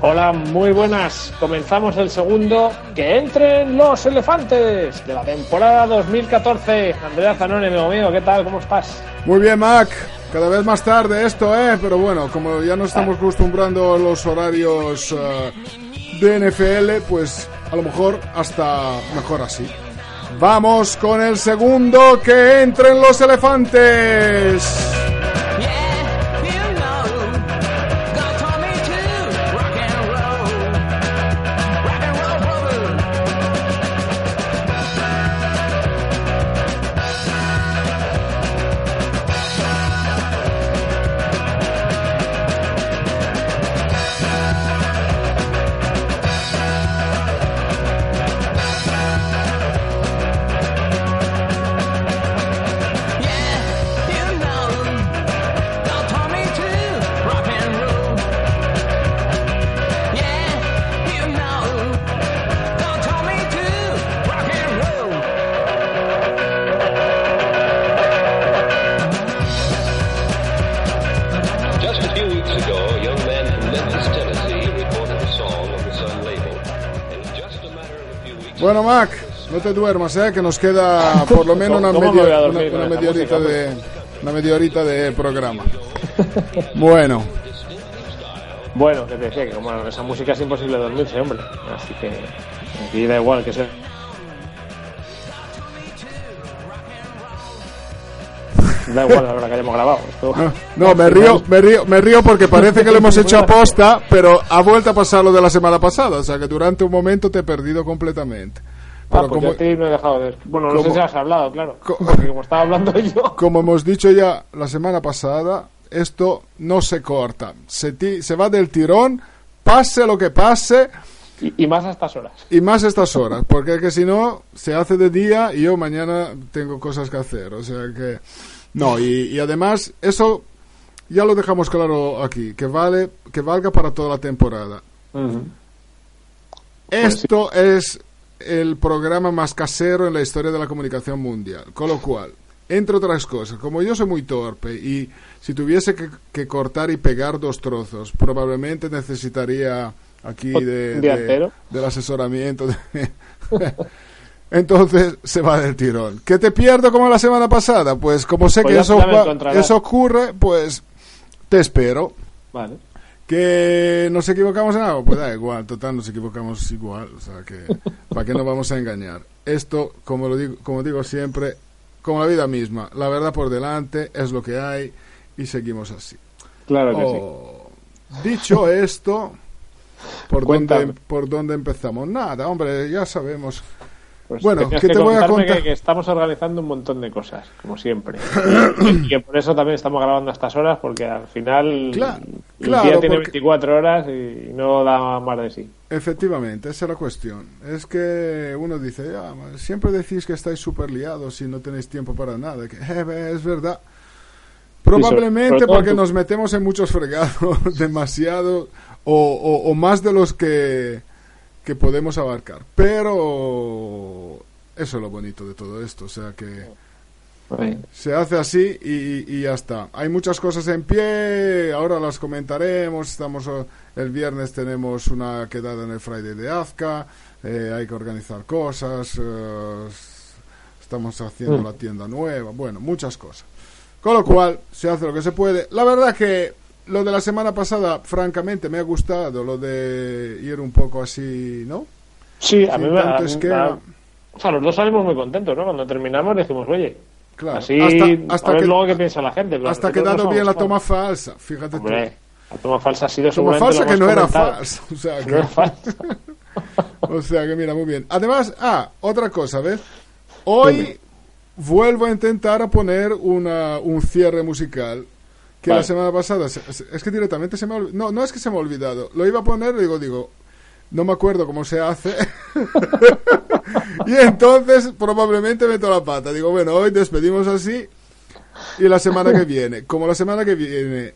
Hola, muy buenas. Comenzamos el segundo. Que entren los elefantes de la temporada 2014. Andrea Zanoni, amigo ¿qué tal? ¿Cómo estás? Muy bien, Mac. Cada vez más tarde esto, ¿eh? Pero bueno, como ya nos estamos acostumbrando a los horarios eh, de NFL, pues a lo mejor hasta mejor así. Vamos con el segundo, que entren los elefantes. Bueno, Mac, no te duermas, ¿eh? Que nos queda por lo menos una, ¿Cómo me voy a media, dormir una, media horita música, de una media horita de programa. Bueno, Bueno, que te decía que como esa música es imposible dormirse, hombre. Así que aquí da igual que sea. Da igual la hora que hayamos grabado. Esto- no, me río, me río, me río porque parece que lo hemos hecho a posta, pero ha vuelto a pasar lo de la semana pasada, o sea que durante un momento te he perdido completamente. Ah, Pero pues como, yo a no he dejado de... Bueno, no como- sé si has hablado, claro. Co- Porque como estaba hablando yo... como hemos dicho ya la semana pasada, esto no se corta, se, ti- se va del tirón, pase lo que pase, Y, y más a estas horas. y más estas horas, porque es que si no, se hace de día y yo mañana tengo cosas que hacer, o sea que... No, y, y además, eso ya lo dejamos claro aquí, que vale, que valga para toda la temporada. Esto es el programa más casero en la historia de la comunicación mundial. Con lo cual, entre otras cosas, como yo soy muy torpe y si tuviese que, que cortar y pegar dos trozos, probablemente necesitaría aquí de, de- del asesoramiento. de- Entonces se va del tirón. ¿Qué te pierdo como la semana pasada? Pues como sé Pues que eso, va- eso ocurre, pues te espero. Vale. ¿Que nos equivocamos en algo? Pues da igual, total, nos equivocamos igual. O sea, que ¿para qué nos vamos a engañar? Esto, como, lo digo, como digo siempre, como la vida misma, la verdad por delante es lo que hay y seguimos así. Claro que sí. Oh, dicho esto, ¿por Cuéntame. dónde, ¿por dónde empezamos? Nada, hombre, ya sabemos. Pues bueno, ¿qué que te voy a contar? Que, que estamos organizando un montón de cosas, como siempre. y que por eso también estamos grabando a estas horas, porque al final Claro, el claro, día tiene porque- 24 horas y no da más de sí. Efectivamente, esa es la cuestión. Es que uno dice, "Ya, ma, siempre decís que estáis súper liados y no tenéis tiempo para nada. Que, "Eh, es verdad. Probablemente sobre todo porque tú. nos metemos en muchos fregados demasiado o, o- o más de los que, que podemos abarcar. Pero eso es lo bonito de todo esto. O sea que se hace así y, y ya está. Hay muchas cosas en pie, ahora las comentaremos. Estamos eh, el viernes tenemos una quedada en el Friday de Azca, eh, hay que organizar cosas. eh, estamos haciendo la tienda nueva, bueno, muchas cosas. Con lo cual, se hace lo que se puede. La verdad que lo de la semana pasada, francamente, me ha gustado, lo de ir un poco así, ¿no? Sí, a mí me a- esquema. a- O sea, los dos salimos muy contentos, ¿no? Cuando terminamos decimos, oye, Claro, así hasta, hasta a ver que, luego qué piensa la gente. pero hasta que nosotros dado no bien la toma falsa, fíjate tú. Hombre, la toma falsa ha sido Toma falsa que no era falsa. O sea, Que que, no era falsa. o sea que mira, muy bien. Además, ah, otra cosa, ¿ves? Hoy vuelvo a intentar a poner una, un cierre musical que Vale. la semana pasada, es que directamente se me ha olvidado. No, no es que se me ha olvidado. Lo iba a poner y digo, digo, no me acuerdo cómo se hace. y entonces probablemente meto la pata. Digo, bueno, hoy despedimos así y la semana que viene. Como la semana que viene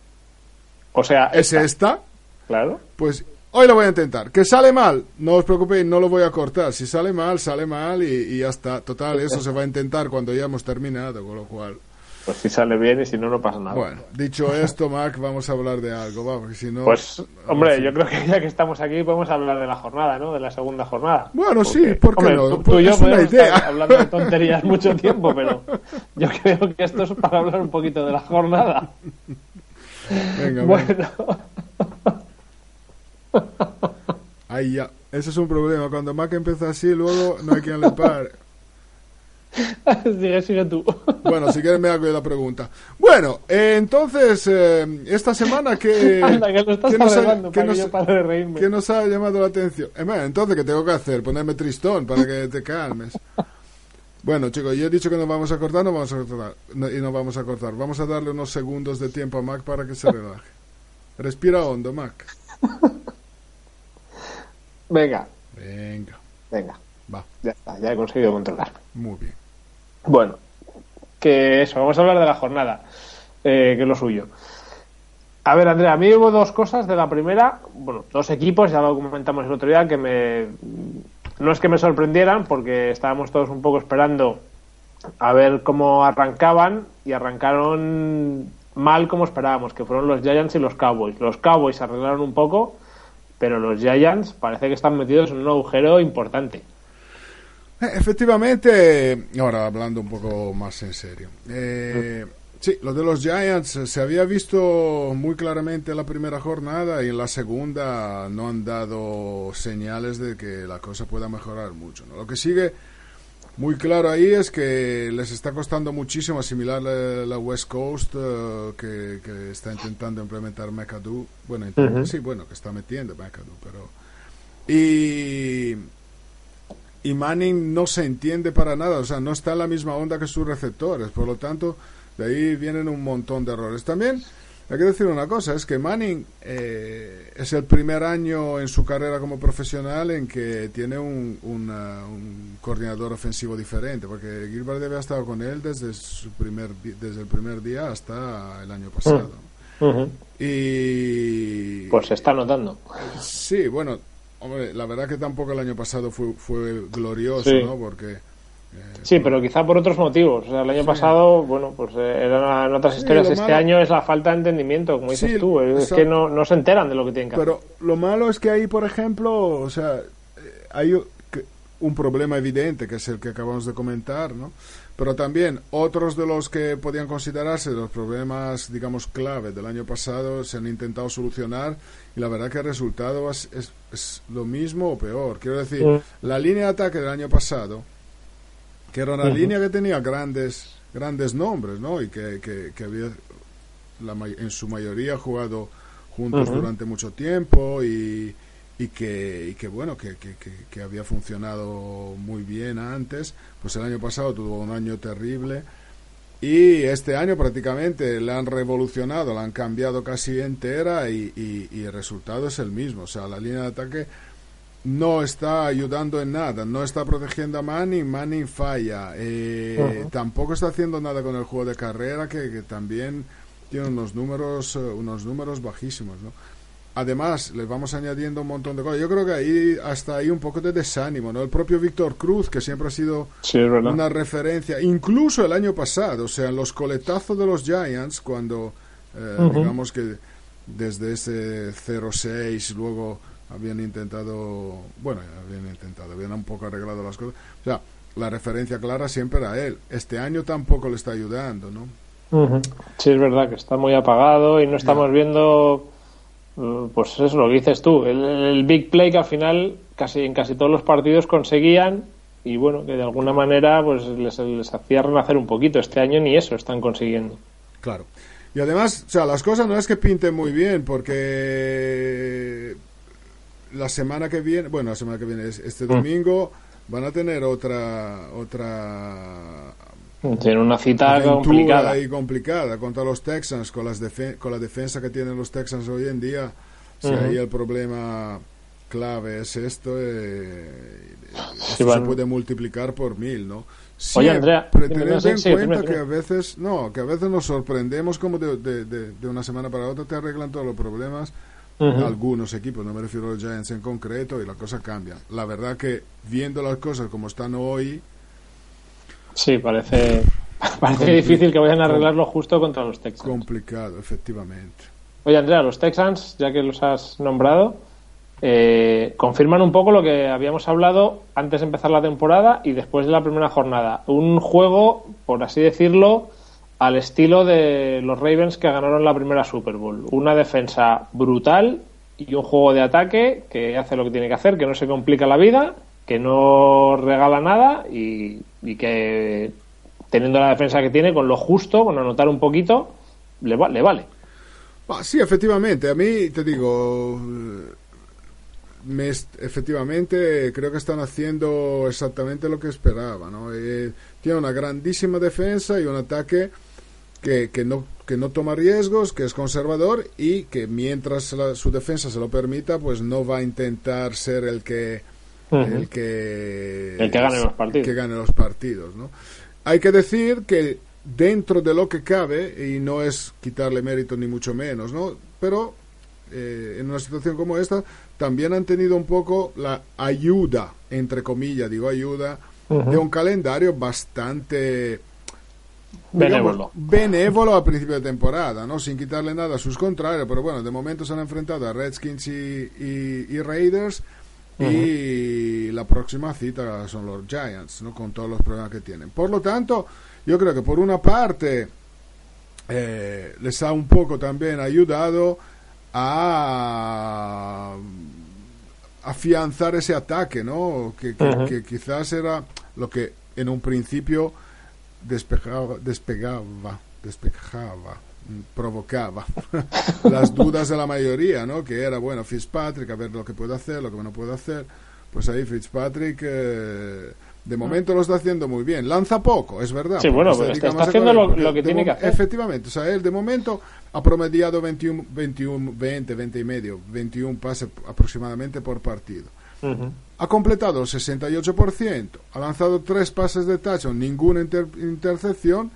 O sea, es esta, esta, claro. pues hoy lo voy a intentar. Que sale mal, no os preocupéis, no lo voy a cortar. Si sale mal, sale mal y, y ya está. Total, eso se va a intentar cuando ya hemos terminado, con lo cual. Pues si sale bien y si no, no pasa nada. Bueno, dicho esto, Mac, vamos a hablar de algo, vamos, si no... Pues, hombre, yo creo que ya que estamos aquí podemos hablar de la jornada, ¿no? De la segunda jornada. Bueno, sí, ¿por qué hombre, no? Tú, Pues tú y yo es una podemos idea. estar hablando de tonterías mucho tiempo, pero yo creo que esto es para hablar un poquito de la jornada. Venga. Bueno, Ahí ya. Ese es un problema. Cuando Mac empieza así, luego no hay quien le pare. sigue, sigue tú. Bueno, si quieres me hago yo la pregunta. Bueno, eh, entonces, eh, esta semana que... Anda, que lo estás ¿qué nos ha- que nos- yo pare de reírme. ¿Qué nos ha llamado la atención? Eh, entonces, ¿qué tengo que hacer? Ponerme tristón para que te calmes. Bueno, chicos, yo he dicho que nos vamos a cortar, no vamos a cortar. no- y no vamos a cortar. Vamos a darle unos segundos de tiempo a Mac para que se relaje. Respira hondo, Mac. Venga, Venga, venga. va. Ya está, ya he conseguido controlarme. Muy bien. Bueno, que eso, vamos a hablar de la jornada, eh, que es lo suyo. A ver, Andrea, a mí hubo dos cosas de la primera, bueno, dos equipos, ya lo comentamos el otro día, que me. No es que me sorprendieran, porque estábamos todos un poco esperando a ver cómo arrancaban, y arrancaron mal como esperábamos, que fueron los Giants y los Cowboys. Los Cowboys se arreglaron un poco, pero los Giants parece que están metidos en un agujero importante. Eh, Efectivamente, ahora hablando un poco más en serio. Eh, sí, lo de los Giants eh, se había visto muy claramente en la primera jornada y en la segunda no han dado señales de que la cosa pueda mejorar mucho. ¿no? Lo que sigue muy claro ahí es que les está costando muchísimo asimilar la, la West Coast eh, que, que está intentando implementar McAdoo. Bueno, intenta- sí, bueno, que está metiendo McAdoo, pero... Y y Manning no se entiende para nada, o sea, no está en la misma onda que sus receptores, por lo tanto, de ahí vienen un montón de errores. También hay que decir una cosa, es que Manning eh, es el primer año en su carrera como profesional en que tiene un, una- un coordinador ofensivo diferente, porque Gilbert debe haber estado con él desde, su primer, desde el primer día hasta el año pasado. Y Pues se está notando. Sí, bueno, hombre, la verdad que tampoco el año pasado fue, fue glorioso, Sí. ¿no? Porque... eh, Sí, pero quizá por otros motivos. O sea, el año pasado, bueno, pues eh, eran otras Sí, historias. Este malo- año es la falta de entendimiento, como dices Sí, tú. Es exacto. que no, no se enteran de lo que tienen que hacer. Pero lo malo es que ahí, por ejemplo, o sea, eh, hay un problema evidente, que es el que acabamos de comentar, ¿no? Pero también otros de los que podían considerarse los problemas, digamos, clave del año pasado se han intentado solucionar y la verdad que el resultado es, es- es lo mismo o peor. Quiero decir, la línea de ataque del año pasado, que era una línea que tenía grandes grandes nombres, ¿no? Y que, que, que había la en su mayoría jugado juntos durante mucho tiempo y, y que, y que bueno, que, que, que- que había funcionado muy bien antes, pues el año pasado tuvo un año terrible y este año prácticamente la han revolucionado, la han cambiado casi entera y, y- y el resultado es el mismo, o sea, la línea de ataque no está ayudando en nada, no está protegiendo a Manning, Manning falla, eh, tampoco está haciendo nada con el juego de carrera que, que también tiene unos números, eh, unos números bajísimos, ¿no? Además, les vamos añadiendo un montón de cosas. Yo creo que ahí hasta ahí un poco de desánimo, ¿no? El propio Víctor Cruz, que siempre ha sido Sí, una referencia, incluso el año pasado, o sea, en los coletazos de los Giants, cuando eh, digamos que desde ese 0-6 luego habían intentado, bueno, habían intentado, habían un poco arreglado las cosas. O sea, la referencia clara siempre era él. Este año tampoco le está ayudando, ¿no? Ujú. Sí, es verdad que está muy apagado y no estamos viendo, pues eso, lo que dices tú, el, el big play que al final casi en casi todos los partidos conseguían y bueno, que de alguna manera pues les, les hacía renacer un poquito. Este año ni eso están consiguiendo. Claro. Y además, o sea, las cosas no es que pinten muy bien, porque la semana que viene, bueno, la semana que viene, es este domingo, van a tener otra otra Tiene una cita complicada. ahí complicada contra los Texans, con, las con la defensa que tienen los Texans hoy en día. Si Ujú. ahí el problema clave es esto, eh, Sí, esto van- se puede multiplicar por mil, ¿no? Oye, Andrea, sí, en sí, cuenta que a veces, no, que a veces nos sorprendemos como de, de- de- de una semana para otra te arreglan todos los problemas. Ujú. Algunos equipos, no me refiero a los Giants en concreto, y la cosa cambia. La verdad que viendo las cosas como están hoy, Sí, parece, parece difícil que vayan a arreglarlo justo contra los Texans. complicado, efectivamente. Oye, Andrea, los Texans, ya que los has nombrado, eh, confirman un poco lo que habíamos hablado antes de empezar la temporada y después de la primera jornada. Un juego, por así decirlo, al estilo de los Ravens que ganaron la primera Super Bowl. Una defensa brutal y un juego de ataque que hace lo que tiene que hacer, que no se complica la vida, que no regala nada y, que teniendo la defensa que tiene, con lo justo, con anotar un poquito, le, va- le vale. Ah, sí, efectivamente, a mí te digo, efectivamente creo que están haciendo exactamente lo que esperaba, ¿no? Eh, tiene una grandísima defensa y un ataque que, que no que no toma riesgos, que es conservador y que mientras su defensa se lo permita, pues no va a intentar ser el que El que El que gane los partidos. que gane los partidos, ¿no? Hay que decir que dentro de lo que cabe y no es quitarle mérito ni mucho menos, ¿no? Pero eh, en una situación como esta también han tenido un poco la ayuda, entre comillas, digo ayuda, de un calendario bastante digamos, Benévolo. benévolo a principio de temporada, ¿no? Sin quitarle nada a sus contrarios, pero bueno, de momento se han enfrentado a Redskins y, y- y Raiders y la próxima cita son los Giants, ¿no? Con todos los problemas que tienen. Por lo tanto, yo creo que por una parte eh, les ha un poco también ayudado a afianzar ese ataque, ¿no? Que, que- quizás era lo que en un principio despejaba, despegaba, despejaba, mm, provocaba las dudas de la mayoría, ¿no? Que era, bueno, Fitzpatrick, a ver lo que puede hacer, lo que no puede hacer. Pues ahí Fitzpatrick, eh, de momento lo está haciendo muy bien. Lanza poco, es verdad. Sí, bueno, pero dedica está- está haciendo lo- lo que tiene que hacer. Efectivamente, o sea, él de momento ha promediado 21, 21, 20, 20 y medio, 21 pases aproximadamente por partido. Ujú. Ha completado el 68%, ha lanzado tres pases de touchdown, ninguna inter- intercepción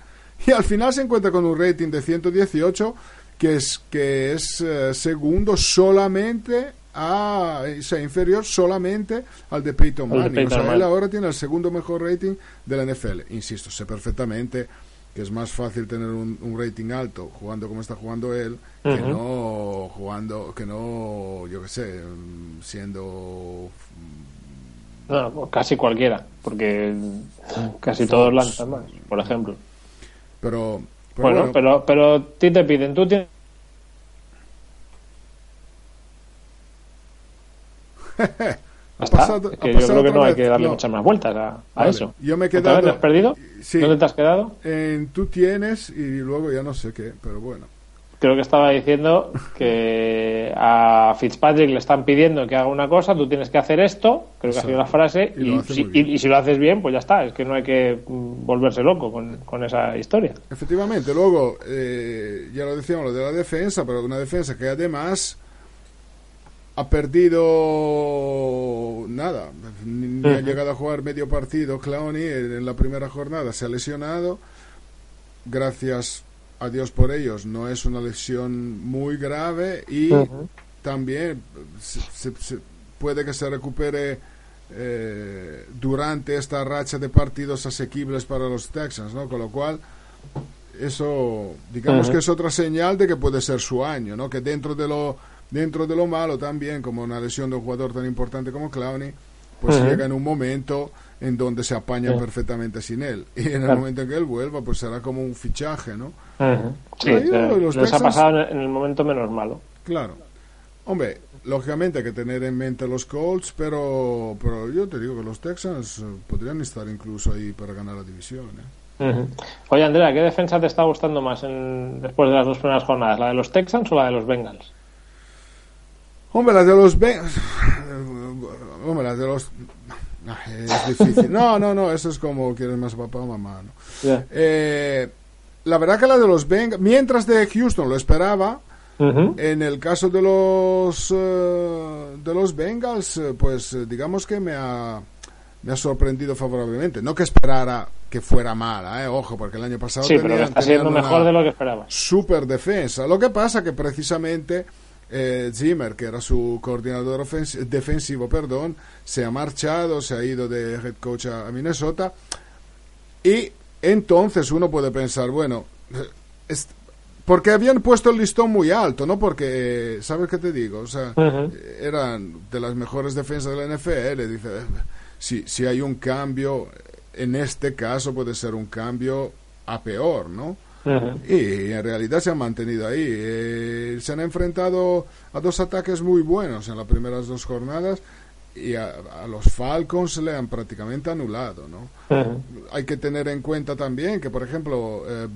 y al final se encuentra con un rating de 118 que es que es eh, segundo solamente a o sea, inferior solamente al de Peyton Manning. Peyton o sea, él ahora tiene el segundo mejor rating de la NFL. Insisto, sé perfectamente que es más fácil tener un, un rating alto jugando como está jugando él que no jugando que no yo qué sé mm, siendo No, no, casi cualquiera, porque casi todos lanzan más, por ejemplo. Pero, pero Bueno, bueno, pero pero a ti te piden, tú tienes ha Ya está. pasado- Es ha que yo creo que no hay que darle No. muchas más vueltas a, a Vale, eso. yo me he ¿Otra quedado- te has perdido? Sí. ¿Dónde te has quedado? en tú tienes y luego ya no sé qué pero bueno Creo que estaba diciendo que a Fitzpatrick le están pidiendo que haga una cosa, tú tienes que hacer esto, creo que ha sido la frase, Y si, muy bien. y- y si lo haces bien, pues ya está, es que no hay que mm, volverse loco con, con esa historia. Efectivamente, luego, eh, ya lo decíamos, lo de la defensa, pero una defensa que además ha perdido nada, ni, ni ha llegado a jugar medio partido. Clowney en la primera jornada se ha lesionado, gracias a Dios por ellos, no es una lesión muy grave y también se- se- se- puede que se recupere eh, durante esta racha de partidos asequibles para los Texans, ¿no? Con lo cual, eso, digamos que es otra señal de que puede ser su año, ¿no? Que dentro de lo dentro de lo malo también, como una lesión de un jugador tan importante como Clowney, pues llega en un momento en donde se apañan Sí. perfectamente sin él. Y en el Claro. momento en que él vuelva, pues será como un fichaje, ¿no? Ujú. Sí, Pero yo, eh, ha pasado en el- en el momento menos malo. Claro. Hombre, lógicamente hay que tener en mente los Colts, pero, pero yo te digo que los Texans eh, podrían estar incluso ahí para ganar la división. ¿eh? Oye, Andrea, ¿qué defensa te está gustando más en- después de las dos primeras jornadas? ¿La de los Texans o la de los Bengals? Hombre, las de los Bengals. Hombre, las de los. Es difícil. No, no, no, eso es como quieres más papá o mamá. ¿no? Eh, la verdad que la de los Bengals, mientras de Houston lo esperaba, en el caso de los eh, de los Bengals, eh, pues digamos que me ha me ha sorprendido favorablemente. No que esperara que fuera mala, eh, ojo, porque el año pasado Sí, pero tenían- está siendo mejor de lo que esperabas. super defensa. Lo que pasa que precisamente eh, Zimmer, que era su coordinador defensivo, perdón, se ha marchado, se ha ido de head coach a, a Minnesota y entonces uno puede pensar, bueno, eh, es- porque habían puesto el listón muy alto, ¿no? Porque, eh, ¿sabes qué te digo? O sea, eran de las mejores defensas de la NFL. Dice, eh, si, si hay un cambio, en este caso puede ser un cambio a peor, ¿no? Y en realidad se han mantenido ahí. Eh, se han enfrentado a dos ataques muy buenos en las primeras dos jornadas y a, a los Falcons le han prácticamente anulado, ¿no? Hay que tener en cuenta también que, por ejemplo, eh,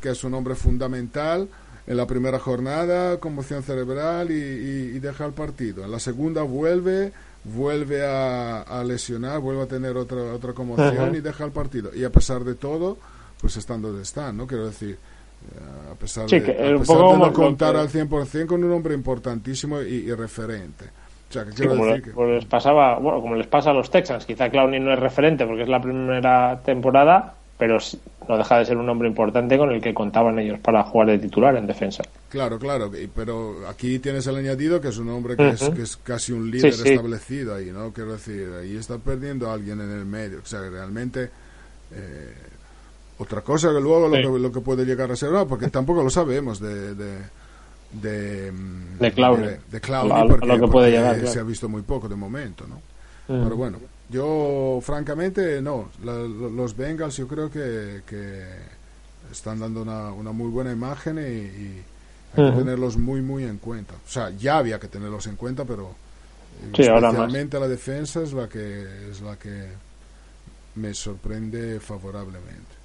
que es un hombre fundamental, en la primera jornada conmoción cerebral y, y- y deja el partido. En la segunda vuelve, vuelve a, a lesionar, vuelve a tener otra otra conmoción y deja el partido. Y a pesar de todo, pues están donde están, ¿no? Quiero decir, eh, a pesar Sí, de, que a es pesar de no contar que- al 100% con un hombre importantísimo y, y referente. O sea, que Sí, como, decir que... como les pasaba, bueno, como les pasa a los Texans, quizá Clowney no es referente porque es la primera temporada, pero no deja de ser un hombre importante con el que contaban ellos para jugar de titular en defensa. Claro, claro, pero aquí tienes el añadido que es un hombre que, es, Ujú. que es casi un líder Sí, establecido ahí, ¿no? Quiero decir, ahí está perdiendo a alguien en el medio. O sea, que realmente... eh, otra cosa que luego Sí. lo, que, lo que puede llegar a ser, no, porque tampoco lo sabemos de... de de, mm, De Clowney. de, de Clowney, A lo- a porque, lo que puede porque llegar, se ha visto muy poco de momento, ¿no? Pero bueno, yo francamente no. La- lo- los Bengals yo creo que, que están dando una, una muy buena imagen y, y hay que tenerlos muy, muy en cuenta. O sea, ya había que tenerlos en cuenta, pero Sí, ahora más. especialmente la defensa es la que es la que me sorprende favorablemente.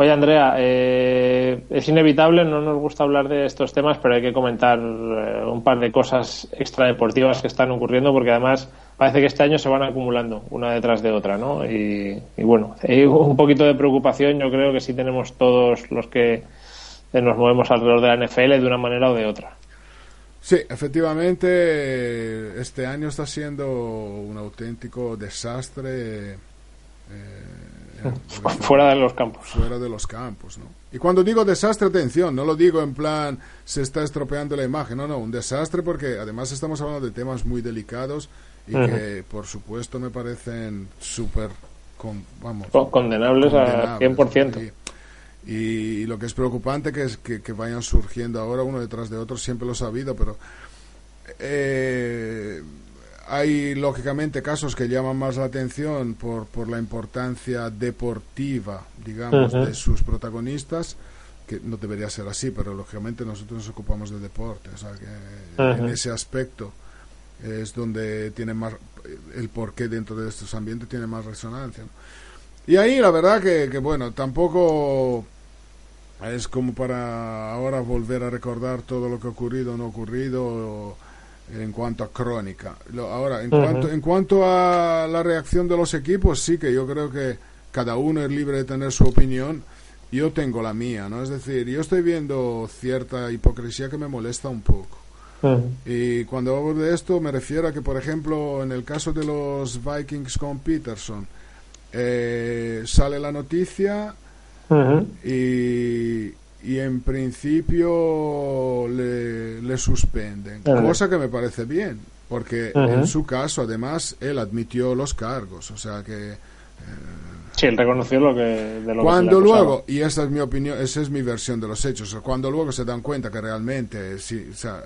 Oye, Andrea, eh, es inevitable, no nos gusta hablar de estos temas, pero hay que comentar eh, un par de cosas extradeportivas que están ocurriendo, porque además parece que este año se van acumulando una detrás de otra, ¿no? Y, bueno, hay un poquito de preocupación, yo creo que sí tenemos todos los que nos movemos alrededor de la NFL de una manera o de otra. Sí, efectivamente, este año está siendo un auténtico desastre. eh, Fuera de los campos. fuera de los campos, ¿no? Y cuando digo desastre, atención, no lo digo en plan se está estropeando la imagen, no, no, un desastre porque además estamos hablando de temas muy delicados y que por supuesto me parecen súper, con, vamos, Co- Condenables a condenables, 100%. Y, y lo que es preocupante que es que, que vayan surgiendo ahora uno detrás de otro, siempre lo he sabido, pero eh, hay lógicamente casos que llaman más la atención por, por la importancia deportiva, digamos, de sus protagonistas, que no debería ser así, pero lógicamente nosotros nos ocupamos de deporte, o sea que en ese aspecto es donde tiene más el porqué dentro de estos ambientes tiene más resonancia. ¿no? Y ahí la verdad que, que, bueno, tampoco es como para ahora volver a recordar todo lo que ha ocurrido o no ocurrido en cuanto a crónica. Lo- ahora, en, cuanto, en cuanto a la reacción de los equipos, sí que yo creo que cada uno es libre de tener su opinión. Yo tengo la mía, ¿no? Es decir, yo estoy viendo cierta hipocresía que me molesta un poco. Y cuando hablo de esto me refiero a que, por ejemplo, en el caso de los Vikings con Peterson, eh, sale la noticia y, y en principio le, le suspenden, cosa que me parece bien, porque en su caso, además, él admitió los cargos, o sea que Sí, él reconoció lo que de lo cuando luego, y esa es mi opinión, esa es mi versión de los hechos, cuando luego se dan cuenta que realmente sí, o sea,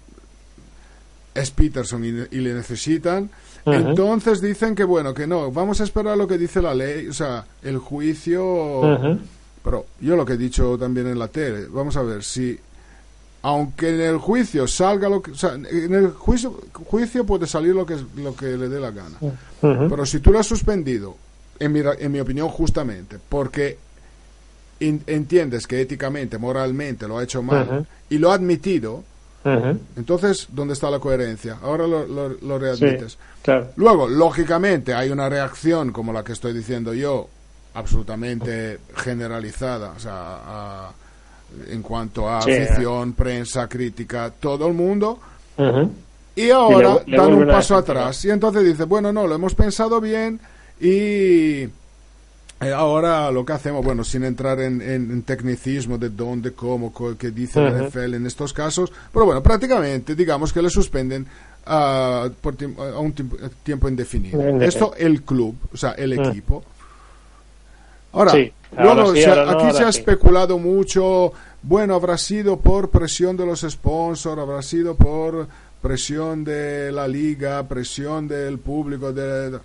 es Peterson y, y le necesitan, Entonces dicen que bueno, que no, vamos a esperar lo que dice la ley, o sea, el juicio... Pero yo lo que he dicho también en la tele, vamos a ver si, aunque en el juicio salga lo que, o sea, en el juicio, juicio puede salir lo que lo que le dé la gana, pero si tú lo has suspendido, en mi, en mi opinión justamente, porque in- entiendes que éticamente, moralmente lo ha hecho mal y lo ha admitido, entonces ¿dónde está la coherencia? Ahora lo, lo, lo Sí, readmites. claro. Luego, lógicamente, hay una reacción como la que estoy diciendo yo, absolutamente generalizada, o sea, a- en cuanto a Sí. afición, prensa, crítica, todo el mundo. Y ahora le dan un a paso atrás y entonces dice, bueno, no, lo hemos pensado bien y eh, ahora lo que hacemos, bueno, sin entrar en, en- en tecnicismo de dónde, cómo, qué dice la. NFL en estos casos, pero bueno, prácticamente digamos que le suspenden ah, por a un tiempo, tiempo indefinido. Esto el club, o sea, el equipo. Ahora, Sí, luego sí, se ahora aquí se ha especulado mucho, bueno, habrá sido por presión de los sponsors, habrá sido por presión de la liga, presión del público, de...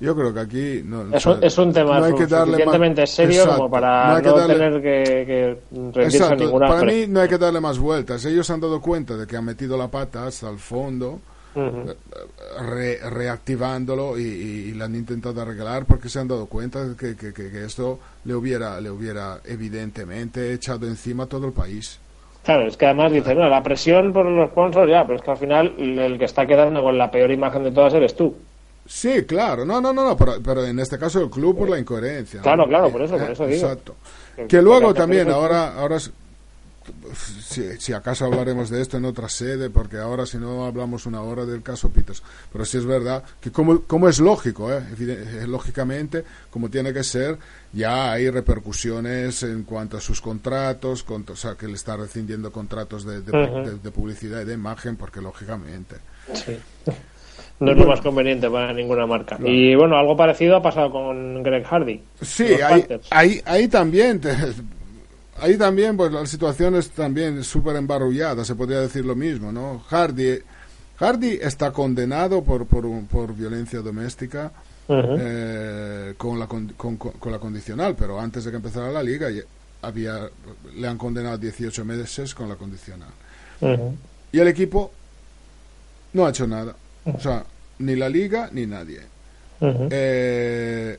Yo creo que aquí no, Es o un, sea, es un tema no hay que darle más- suficientemente serio Exacto, como para no darle- tener que, que Exacto, ninguna para mí no hay que darle más vueltas. Ellos han dado cuenta de que han metido la pata hasta el fondo, Ujú. re- reactivándolo y, y- y le han intentado arreglar porque se han dado cuenta que, que- esto le hubiera, le hubiera evidentemente echado encima a todo el país. Claro, es que además dice, no, la presión por los sponsors ya, pero es que al final el que está quedando con la peor imagen de todas eres tú. Sí, claro, no, no, no, no, pero, pero en este caso el club por la incoherencia. ¿no? Claro, claro, Eh, por eso, por eh, eso digo. Exacto. Que- luego también, ahora, ahora si, si acaso hablaremos de esto en otra sede, porque ahora si no hablamos una hora del caso Peters, pero sí es verdad que como, como es lógico, eh, eh, lógicamente, como tiene que ser, ya hay repercusiones en cuanto a sus contratos, con- o sea, que le está rescindiendo contratos de, de- Ujú. de- de publicidad y de imagen, porque lógicamente. Sí. No es lo más conveniente para ninguna marca. Y bueno, algo parecido ha pasado con Greg Hardy. Sí, ahí, ahí, ahí también, te- ahí también, pues la situación es también súper embarrullada, se podría decir lo mismo, ¿no? Hardy, Hardy está condenado por, por, por violencia doméstica eh, con, la, con, con- con la condicional, pero antes de que empezara la liga había, le han condenado 18 meses con la condicional. Y el equipo no ha hecho nada, o sea, ni la liga ni nadie. Eh,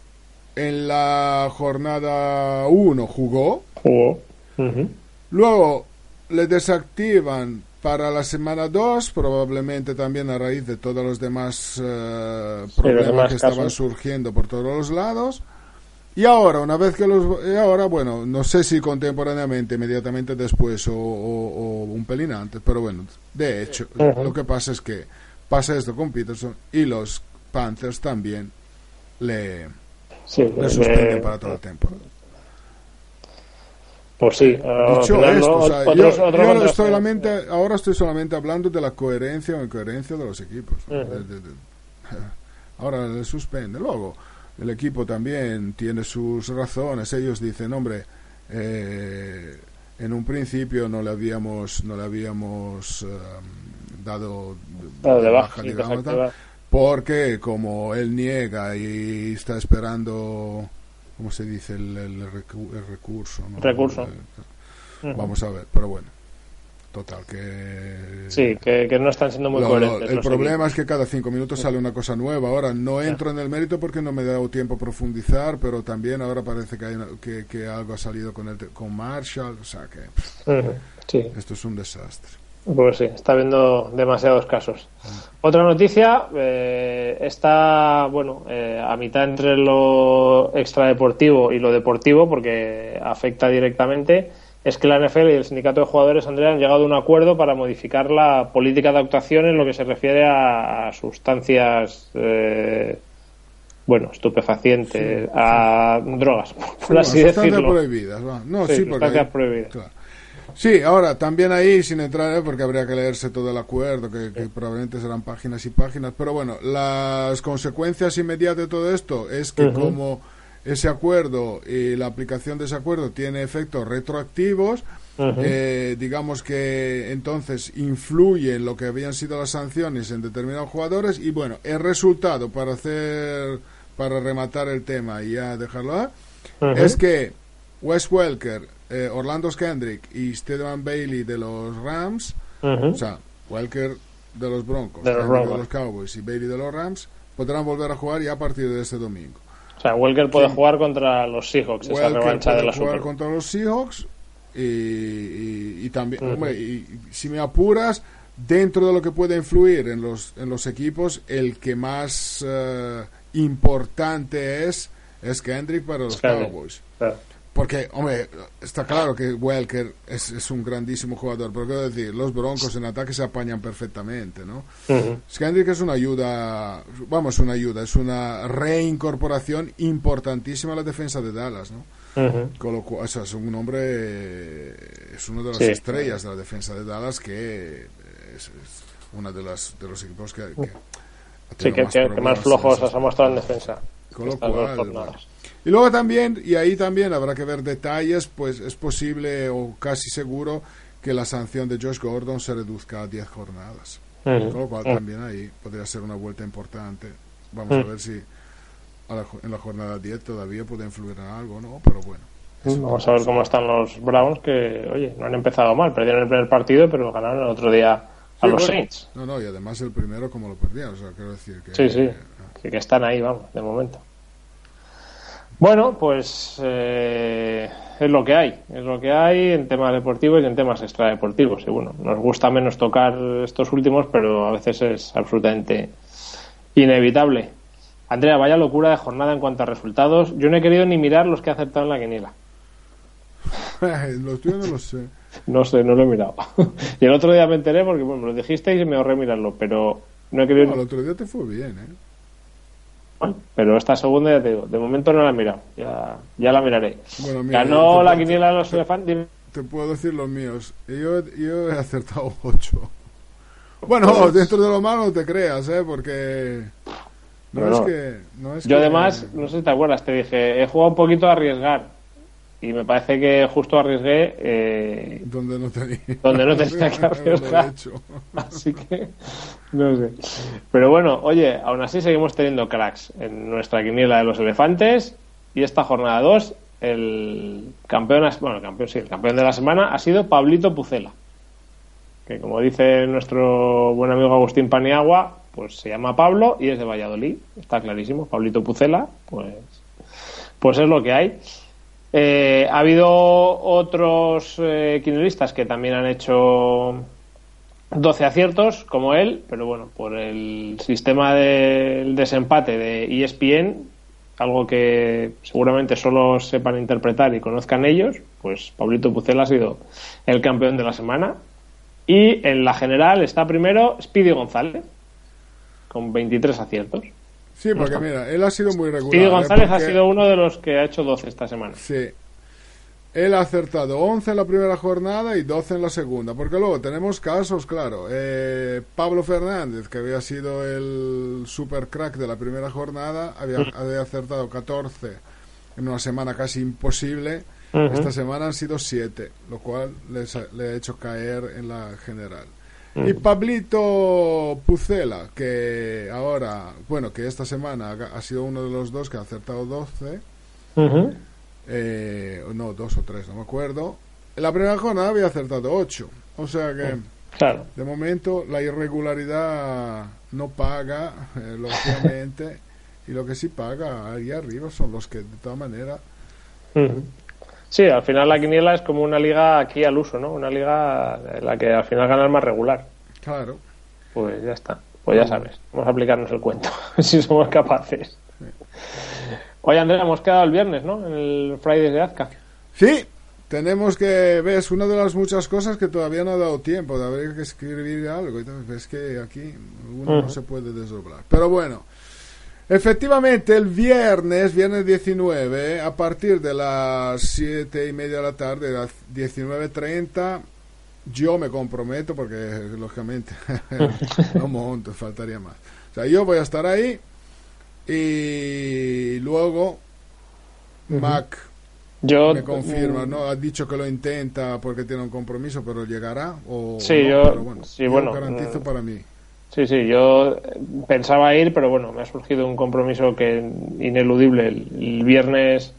en la jornada 1 jugó, luego le desactivan para la semana 2, probablemente también a raíz de todos los demás eh, problemas demás que estaban casos. surgiendo por todos los lados. Y ahora, una vez que los... Y ahora, bueno, no sé si contemporáneamente, inmediatamente después o, o- o un pelín antes, pero bueno, de hecho, lo que pasa es que pasa esto con Peterson y los Panthers también le, Sí, le eh, suspenden para toda la temporada. Pues sí. al Dicho esto, ¿no? o sea, Otros- yo, otro yo estoy solamente, ahora estoy solamente hablando de la coherencia o incoherencia de los equipos. ¿no? Ujú. De- de- de- ahora le suspende. Luego, el equipo también tiene sus razones. Ellos dicen, hombre, eh, en un principio no le habíamos, no le habíamos eh, dado, de baja, digamos, tal, porque como él niega y está esperando, ¿cómo se dice? El, el recu- el recurso. ¿no? Recurso. El- Ujú. Vamos a ver, pero bueno. Total, que... Sí, que, que no están siendo muy Lo- lo- coherentes. el los problema es que cada cinco minutos sale una cosa nueva. Ahora no entro en el mérito porque no me he dado tiempo a profundizar, pero también ahora parece que, hay que, que algo ha salido con, el, con Marshall. O sea que. Sí, esto es un desastre. Pues sí, está habiendo demasiados casos. Otra noticia eh, está, bueno, eh, a mitad entre lo extradeportivo y lo deportivo, porque afecta directamente. Es que la NFL y el sindicato de jugadores, Andrea, han llegado a un acuerdo para modificar la política de actuación en lo que se refiere a, sustancias, eh, bueno, estupefacientes, a drogas, por Bueno, así sustancias decirlo. prohibidas, va. No, Sí, sí, porque sustancias prohibidas. claro. Sí, ahora también ahí, sin entrar, ¿eh? porque habría que leerse todo el acuerdo, que, que probablemente serán páginas y páginas, pero bueno, las consecuencias inmediatas de todo esto es que como ese acuerdo y la aplicación de ese acuerdo tiene efectos retroactivos, eh, digamos que entonces influye en lo que habían sido las sanciones en determinados jugadores y bueno, el resultado para hacer, para rematar el tema y ya dejarlo ¿eh? Es que Wes Welker, eh, Orlando Kendrick y Steven Bailey de los Rams, Ujú. o sea, Welker de los Broncos, De los Cowboys y Bailey de los Rams, podrán volver a jugar ya a partir de este domingo. O sea, Welker puede jugar contra los Seahawks, esa Welker revancha de puede la jugar Super. contra los Seahawks y, y- y también, hombre, y, si me apuras, dentro de lo que puede influir en los, en los equipos, el que más eh, importante es, es Kendrick para los. Cowboys. Claro. Porque, hombre, está claro que Welker es, es un grandísimo jugador, pero quiero decir, los Broncos en ataque se apañan perfectamente, ¿no? Ujú. Kendrick es una ayuda, vamos, una ayuda, es una reincorporación importantísima a la defensa de Dallas, ¿no? Ujú. Con lo cual, o sea, es un hombre, es uno de las Sí. estrellas de la defensa de Dallas que es, es una de las de los equipos que, que Sí, que, más que- más flojos se ha mostrado en defensa. Con lo cual. Y luego también, y ahí también habrá que ver detalles, pues es posible o casi seguro que la sanción de Josh Gordon se reduzca a 10 jornadas. Con lo cual también ahí podría ser una vuelta importante. Vamos a ver si a la en la jornada 10 todavía puede influir en algo, ¿no? Pero bueno. Vamos a ver cómo están los Browns, que, oye, no han empezado mal. Perdieron el primer partido, pero ganaron el otro día a Sí, los bueno. Saints. No, no, y además el primero como lo perdieron, o sea, quiero decir que... Sí, sí, eh, que están ahí, vamos, de momento. Bueno, pues eh, es lo que hay, es lo que hay en temas deportivos y en temas extradeportivos. Y bueno, nos gusta menos tocar estos últimos, pero a veces es absolutamente inevitable. Andrea, vaya locura de jornada en cuanto a resultados. Yo no he querido ni mirar los que he aceptado en la quiniela. los tuyos no lo sé. No sé, no lo he mirado. y el otro día me enteré porque bueno, me lo dijisteis y me ahorré mirarlo, pero no he querido. No, el otro día te fue bien, ¿eh? Bueno, pero esta segunda ya te digo, de momento no la he mirado, ya, ya la miraré. Bueno, mira, Ganó la quiniela de los elefantes. Te puedo decir los míos. Yo, yo he acertado 8. Bueno, dentro de lo malo no te creas, ¿eh? Porque... No, No, es que... No es Yo que- además, no sé si te acuerdas, te dije, he jugado un poquito a arriesgar. Y me parece que justo arriesgué, eh, Donde no tenía... Donde no tenía que arriesgar. así que no sé. Pero bueno, oye, aún así seguimos teniendo cracks en nuestra quiniela de los elefantes. Y esta jornada 2, el campeón, bueno, el campeón sí, el campeón de la semana ha sido Pablito Pucela. Que como dice nuestro buen amigo Agustín Paniagua, pues se llama Pablo y es de Valladolid. Está clarísimo, Pablito Pucela, pues, pues es lo que hay. Eh, ha habido otros eh, que también han hecho 12 aciertos, como él, pero bueno, por el sistema del desempate de ESPN, algo que seguramente solo sepan interpretar y conozcan ellos, pues Pablito Pucela ha sido el campeón de la semana. Y en la general está primero Speedy González, con 23 aciertos. Sí, porque mira, él ha sido muy regular. Speedy ¿eh? González ha sido uno de los que ha hecho 12 esta semana. Sí. Él ha acertado 11 en la primera jornada y 12 en la segunda. Porque luego tenemos casos, claro. eh, Pablo Fernández, que había sido el super crack de la primera jornada, había, había acertado 14 en una semana casi imposible. Esta semana han sido 7, lo cual les ha- le ha hecho caer en la general. Y Pablito Pucela, que ahora, bueno, que esta semana ha sido uno de los dos que ha acertado 12 Ujú. eh, no, dos o tres, no me acuerdo. En la primera jornada había acertado ocho. O sea que, Claro. de momento, la irregularidad no paga, eh, lógicamente. y lo que sí paga ahí arriba son los que, de todas maneras. Sí, al final la quiniela es como una liga aquí al uso, ¿no? Una liga en la que al final gana el más regular. claro. Pues ya está. Pues ya sabes. Vamos a aplicarnos el cuento, si somos capaces. Oye, Andrea, hemos quedado el viernes, ¿no? En el Fridays de Azca. Sí, tenemos que, ves, una de las muchas cosas que todavía no ha dado tiempo de haber que escribir algo. ves que aquí uno no se puede desdoblar. Pero bueno, efectivamente el viernes, viernes 19, a partir de las 7 y media de la tarde, las 19.30, yo me comprometo porque lógicamente no monto, faltaría más. O sea, yo voy a estar ahí y luego Mac Yo, me confirma, ¿no? Ha dicho que lo intenta porque tiene un compromiso, pero llegará o Sí, no, yo- pero bueno, sí, yo bueno, garantizo mm. para mí. Sí, sí, yo pensaba ir, pero bueno, me ha surgido un compromiso que ineludible el, el viernes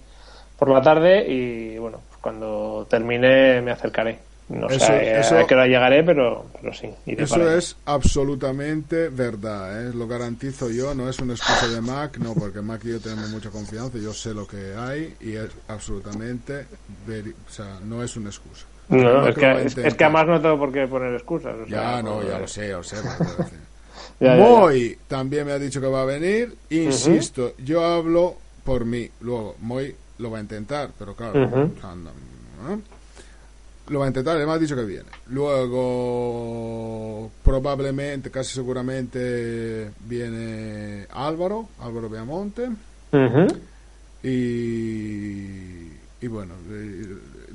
por la tarde y bueno, pues cuando termine me acercaré. No Eso- sé eso- a qué hora llegaré, pero, pero sí. iré Eso es absolutamente verdad, ¿eh? lo garantizo yo, no es una excusa de Mac, no, porque Mac y yo tenemos mucha confianza, yo sé lo que hay y es absolutamente, o sea, no es una excusa. No, es que, es, es además no tengo por qué poner excusas. o Ya, sea, no, ya lo sé, lo sé. ya, ya. Moy también me ha dicho que va a venir. Insisto, yo hablo por mí. Luego, Moy lo va a intentar, pero claro, anda, ¿no? lo va a intentar, además ha dicho que viene. Luego, probablemente, casi seguramente, viene Álvaro, Álvaro Beamonte. Ujú. Y, y bueno,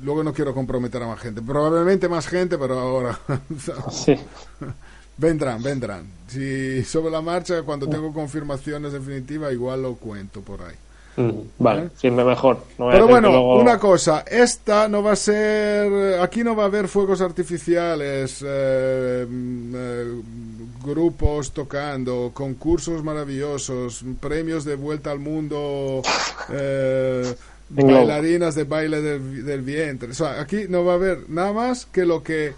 luego no quiero comprometer a más gente. Probablemente más gente, pero ahora Sí. vendrán, vendrán. Si sobre la marcha, cuando tengo confirmaciones definitivas, igual lo cuento por ahí. Mm, Vale, sí, me- mejor. No Pero bueno, luego- una cosa, esta no va a ser, aquí no va a haber fuegos artificiales, eh, mm, eh, grupos tocando, concursos maravillosos, premios de vuelta al mundo, eh. Bailarinas de baile del, del vientre. O sea, aquí no va a haber nada más que lo que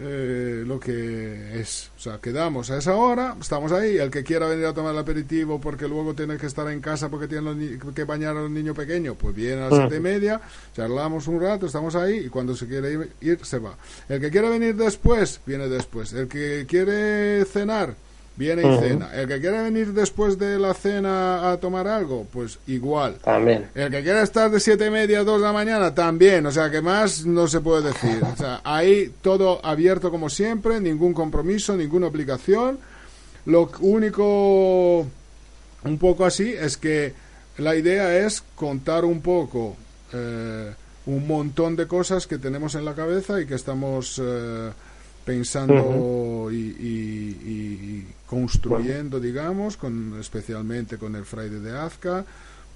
eh, lo que es. O sea, quedamos a esa hora, estamos ahí. El que quiera venir a tomar el aperitivo porque luego tiene que estar en casa porque tiene los que bañar a un niño pequeño, pues viene a las siete y media, charlamos un rato, estamos ahí y cuando se quiere ir, ir, se va. El que quiera venir después, viene después. El que quiere cenar, viene y cena. El que quiera venir después de la cena a tomar algo, pues igual. También. El que quiera estar de siete y media a dos de la mañana también, o sea que más no se puede decir. O sea, ahí todo abierto como siempre, ningún compromiso, ninguna obligación. Lo único, un poco así, es que la idea es contar un poco eh, un montón de cosas que tenemos en la cabeza y que estamos eh, pensando y, y- y- y construyendo, digamos, con, especialmente con el Friday de Azca,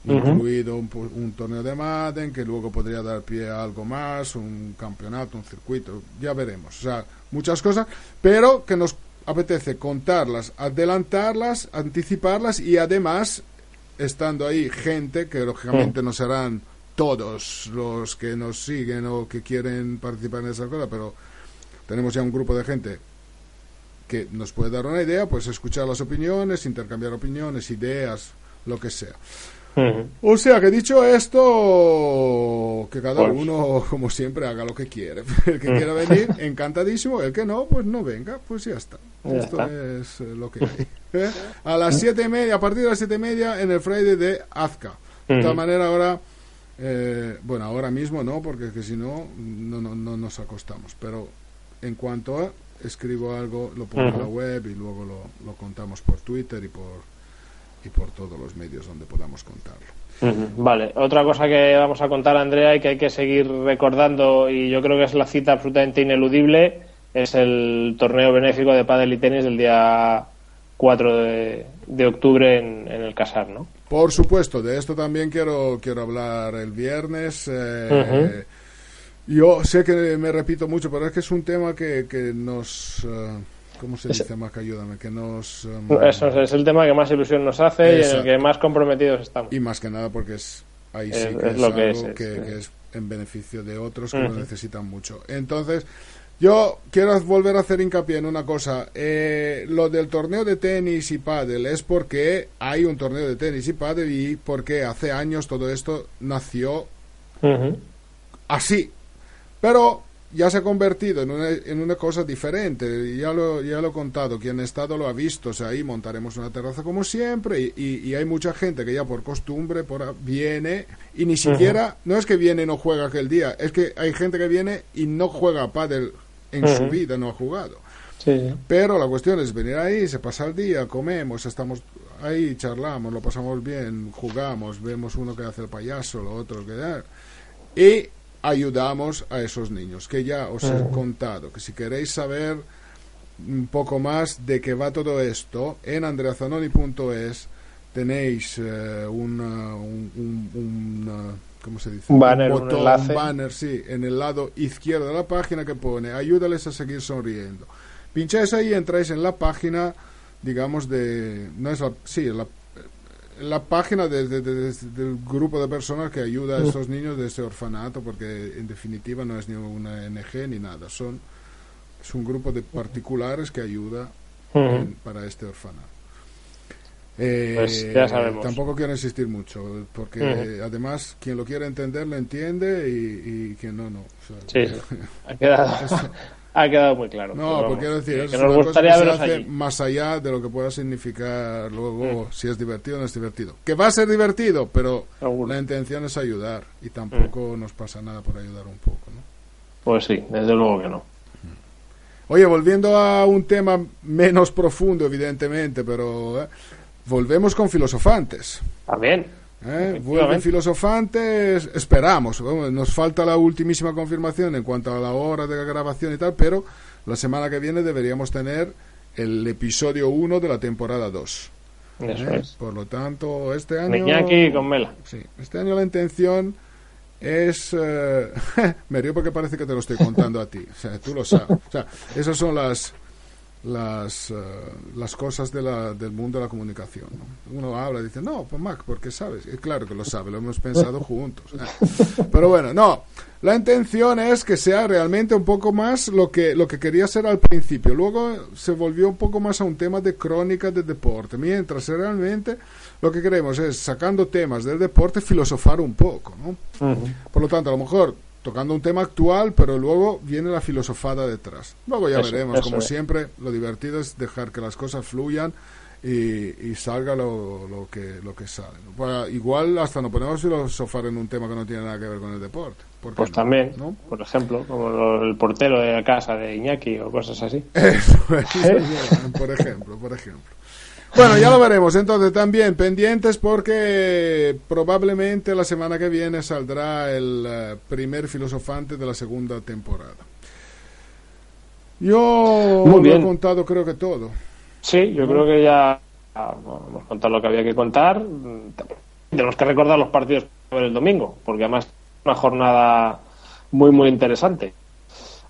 incluido un, un torneo de Madden que luego podría dar pie a algo más, un campeonato, un circuito, ya veremos. O sea, muchas cosas, pero que nos apetece contarlas, adelantarlas, anticiparlas y además estando ahí gente que lógicamente no serán todos los que nos siguen o que quieren participar en esa cosa, pero tenemos ya un grupo de gente que nos puede dar una idea, pues escuchar las opiniones, intercambiar opiniones, ideas, lo que sea. O sea que dicho esto, que cada Pues- uno, como siempre, haga lo que quiere. El que quiera venir, encantadísimo. El que no, pues no venga, pues ya está. Ya Esto está. es eh, lo que hay. ¿eh? A las siete y media, a partir de las siete y media, en el Friday de Azca. De tal Ujú. manera, ahora, eh, bueno, ahora mismo no, porque es que si no, no, no, no nos acostamos. Pero en cuanto a, escribo algo, lo pongo en la web y luego lo, lo contamos por Twitter y por y por todos los medios donde podamos contarlo. Vale, otra cosa que vamos a contar, Andrea, y que hay que seguir recordando, y yo creo que es la cita absolutamente ineludible, es el torneo benéfico de pádel y tenis del día 4 de, de octubre en, en el Casar, ¿no? Por supuesto, de esto también quiero, quiero hablar el viernes. eh, Yo sé que me repito mucho, pero es que es un tema que, que nos... eh, ¿Cómo se dice, Mac? Ayúdame, que nos... em, Eso es el tema que más ilusión nos hace y en el que más comprometidos estamos. Y más que nada porque es ahí sí que es es, lo que algo es, es, que, es en beneficio de otros que lo Ujú. necesitan mucho. Entonces, yo quiero volver a hacer hincapié en una cosa. Eh, lo del torneo de tenis y pádel es porque hay un torneo de tenis y pádel y porque hace años todo esto nació así. Pero ya se ha convertido en una, en una cosa diferente. Ya lo, ya lo he contado. Quien ha estado lo ha visto. O sea, ahí montaremos una terraza como siempre. Y, y- y hay mucha gente que ya por costumbre por a- viene y ni siquiera. No es que viene y no juega aquel día. Es que hay gente que viene y no juega pádel en su Ujú. vida, no ha jugado. Sí. Pero la cuestión es venir ahí, se pasa el día, comemos, estamos ahí, charlamos, lo pasamos bien, jugamos, vemos uno que hace el payaso, lo otro que da. Y ayudamos a esos niños, que ya os he contado, que si queréis saber un poco más de qué va todo esto, en andreazanoni.es tenéis eh, una- un, un- un, eh, ¿cómo se dice? Un banner, un botón, enlace. banner, sí, en el lado izquierdo de la página que pone ayúdales a seguir sonriendo. Pincháis ahí y entráis en la página, digamos, de... No es la... Sí, la, la página de- de- de- de- del grupo de personas que ayuda a estos niños de este orfanato, porque en definitiva no es ni una ONG ni nada, son es un grupo de particulares que ayuda en- para este orfanato. Eh, Pues ya sabemos. Tampoco quiero insistir mucho, porque eh, además quien lo quiere entender lo entiende y, y quien no, no. O sea, Sí, sí. Ha quedado, ha quedado muy claro. No, vamos, porque quiero decir, que, eso que es nos gustaría veros allí. Mm. más allá de lo que pueda significar luego si es divertido o no es divertido. Que va a ser divertido, pero Seguro. Mm. la intención es ayudar y tampoco nos pasa nada por ayudar un poco, ¿no? Pues sí, desde luego que no. Oye, volviendo a un tema menos profundo, evidentemente, pero eh, volvemos con filosofantes. También. ¿Eh? Vuelven filosofantes, esperamos. Nos falta la ultimísima confirmación en cuanto a la hora de grabación y tal, pero la semana que viene deberíamos tener el episodio 1 de la temporada 2. Eso ¿eh? es. Por lo tanto, este año... Iñaki con Mela. Sí, este año la intención es... eh, me río porque parece que te lo estoy contando a ti. O sea, tú lo sabes. O sea, esas son las las, eh, las cosas de la, del mundo de la comunicación. ¿no? Uno habla y dice, no, pues Mac, porque sabes. Y claro que lo sabe, lo hemos pensado juntos. ¿eh? Pero bueno, no. La intención es que sea realmente un poco más lo que, lo que quería ser al principio. Luego se volvió un poco más a un tema de crónica de deporte. Mientras realmente lo que queremos es, sacando temas del deporte, filosofar un poco. ¿no? Por lo tanto, a lo mejor tocando un tema actual, pero luego viene la filosofada detrás. Luego ya Eso, veremos, eso como es. siempre, lo divertido es dejar que las cosas fluyan y, y salga lo, lo que lo que sale. ¿no? Pues, igual hasta nos ponemos filosofar en un tema que no tiene nada que ver con el deporte. ¿Por qué Pues no? también, ¿no? por ejemplo, como el portero de la casa de Iñaki o cosas así. Eso es, por ejemplo, por ejemplo. Bueno, ya lo veremos. Entonces, también pendientes porque probablemente la semana que viene saldrá el eh, primer filosofante de la segunda temporada. Yo Muy he contado creo que todo. Sí, yo creo que ya hemos contado lo que había que contar. Mm, Tenemos que recordar los partidos el domingo, porque además es una jornada muy, muy interesante.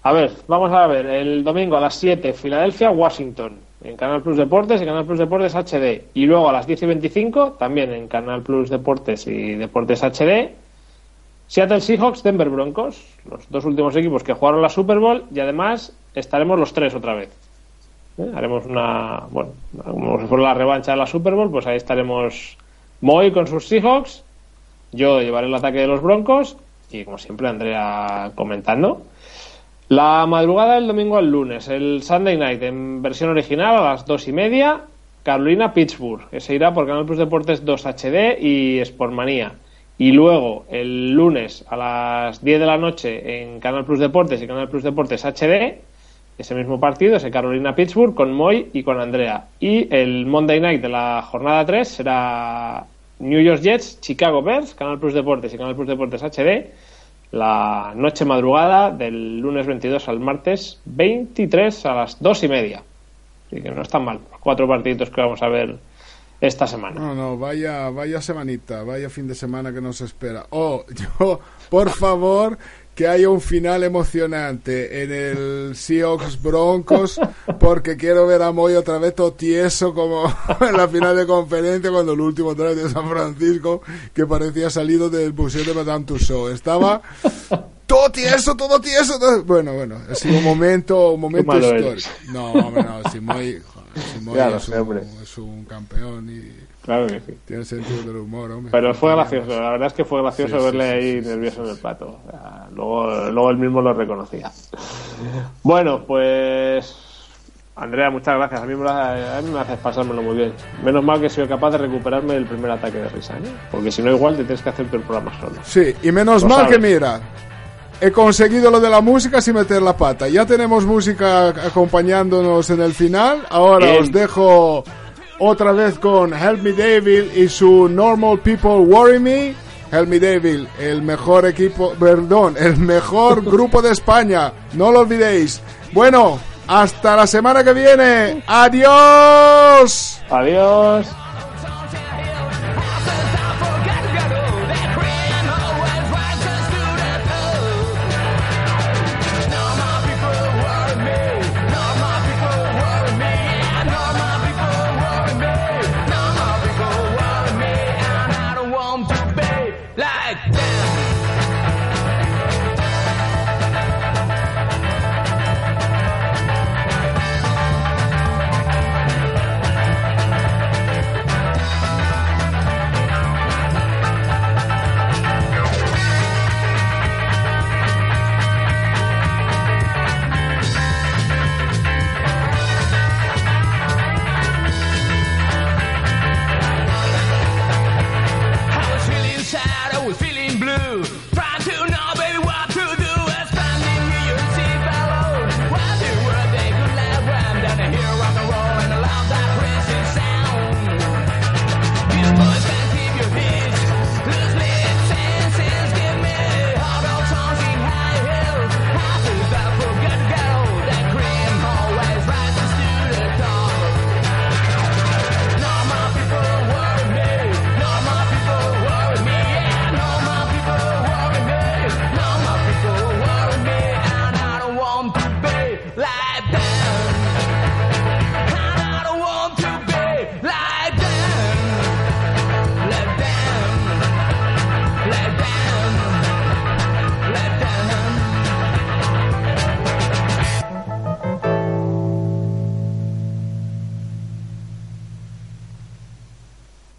A ver, vamos a ver, el domingo a las 7, Filadelfia, Washington, en Canal Plus Deportes y Canal Plus Deportes HD. Y luego a las 10 y 25, también en Canal Plus Deportes y Deportes HD, Seattle Seahawks, Denver Broncos, los dos últimos equipos que jugaron la Super Bowl y además estaremos los tres otra vez. ¿eh? Haremos una, bueno, como si fuera la revancha de la Super Bowl, pues ahí estaremos Moy con sus Seahawks, yo llevaré el ataque de los Broncos y como siempre Andrea comentando. La madrugada del domingo al lunes, el Sunday Night en versión original a las dos y media, Carolina-Pittsburgh, que se irá por Canal Plus Deportes 2 HD y Sportmanía. Y luego el lunes a las 10 de la noche en Canal Plus Deportes y Canal Plus Deportes HD, ese mismo partido, ese Carolina-Pittsburgh con Moy y con Andrea. Y el Monday Night de la jornada 3 será New York Jets, Chicago Bears, Canal Plus Deportes y Canal Plus Deportes HD, la noche madrugada del lunes 22 al martes 23 a las 2 y media. Así que no están mal los cuatro partiditos que vamos a ver esta semana. No, no, vaya, vaya semanita, vaya fin de semana que nos espera. Oh, yo, por favor, que haya un final emocionante en el Seahawks Broncos, porque quiero ver a Moy otra vez todo tieso como en la final de conferencia cuando el último drive de San Francisco, que parecía salido del museo de Madame Tussauds. Estaba todo tieso, todo tieso. todo- Bueno, bueno, ha sido un momento, un momento histórico. eres. No, hombre, no, si Moy, joder, si Moy Ya lo es, un, es un campeón y Claro que sí. tiene sentido del humor, hombre. Pero fue gracioso, la verdad es que fue gracioso Sí, verle sí, ahí nervioso en el plato. O sea, luego, luego él mismo lo reconocía. Bueno, pues. Andrea, muchas gracias. A mí, me, hace- a mí me haces pasármelo muy bien. Menos mal que he sido capaz de recuperarme del primer ataque de risa, ¿eh? Porque si no, igual te tienes que hacer todo el programa solo. Sí, y menos Lo mal sabes. que mira, he conseguido lo de la música sin meter la pata. Ya tenemos música acompañándonos en el final. Ahora Bien. os dejo otra vez con Help Me Devil y su Normal People Worry Me. Help Me Devil, el mejor equipo, perdón, el mejor grupo de España. No lo olvidéis. Bueno, hasta la semana que viene. Adiós. Adiós.